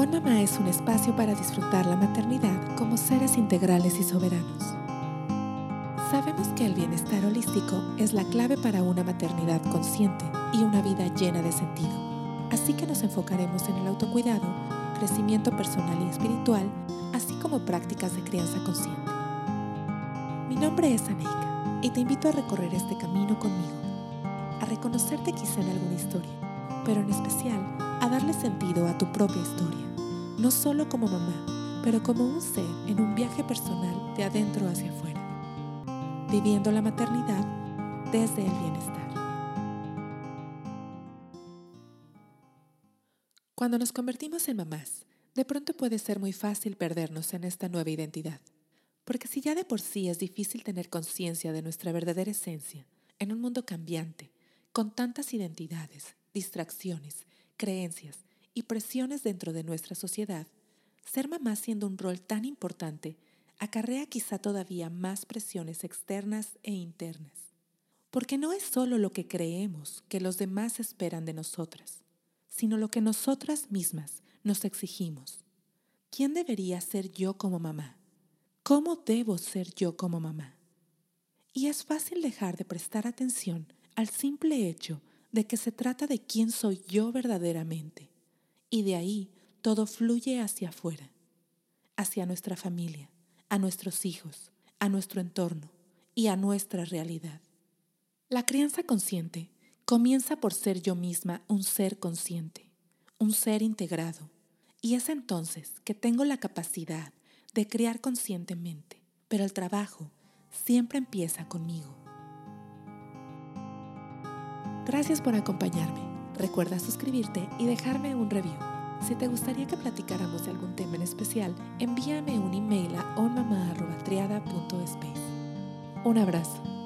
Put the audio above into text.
On Mamá es un espacio para disfrutar la maternidad como seres integrales y soberanos. Sabemos que el bienestar holístico es la clave para una maternidad consciente y una vida llena de sentido. Así que nos enfocaremos en el autocuidado, crecimiento personal y espiritual, así como prácticas de crianza consciente. Mi nombre es Aneika y te invito a recorrer este camino conmigo, a reconocerte quizá en alguna historia, pero en especial a darle sentido a tu propia historia no solo como mamá, pero como un ser en un viaje personal de adentro hacia afuera, viviendo la maternidad desde el bienestar. Cuando nos convertimos en mamás, de pronto puede ser muy fácil perdernos en esta nueva identidad, porque si ya de por sí es difícil tener conciencia de nuestra verdadera esencia en un mundo cambiante, con tantas identidades, distracciones, creencias y presiones dentro de nuestra sociedad, ser mamá siendo un rol tan importante acarrea quizá todavía más presiones externas e internas. Porque no es solo lo que creemos que los demás esperan de nosotras, sino lo que nosotras mismas nos exigimos. ¿Quién debería ser yo como mamá? ¿Cómo debo ser yo como mamá? Y es fácil dejar de prestar atención al simple hecho de que se trata de quién soy yo verdaderamente y de ahí todo fluye hacia afuera, hacia nuestra familia, a nuestros hijos, a nuestro entorno y a nuestra realidad. La crianza consciente comienza por ser yo misma un ser consciente, un ser integrado, y es entonces que tengo la capacidad de criar conscientemente, pero el trabajo siempre empieza conmigo. Gracias por acompañarme. Recuerda suscribirte y dejarme un review. Si te gustaría que platicáramos de algún tema en especial, envíame un email a onmama.triada.space. Un abrazo.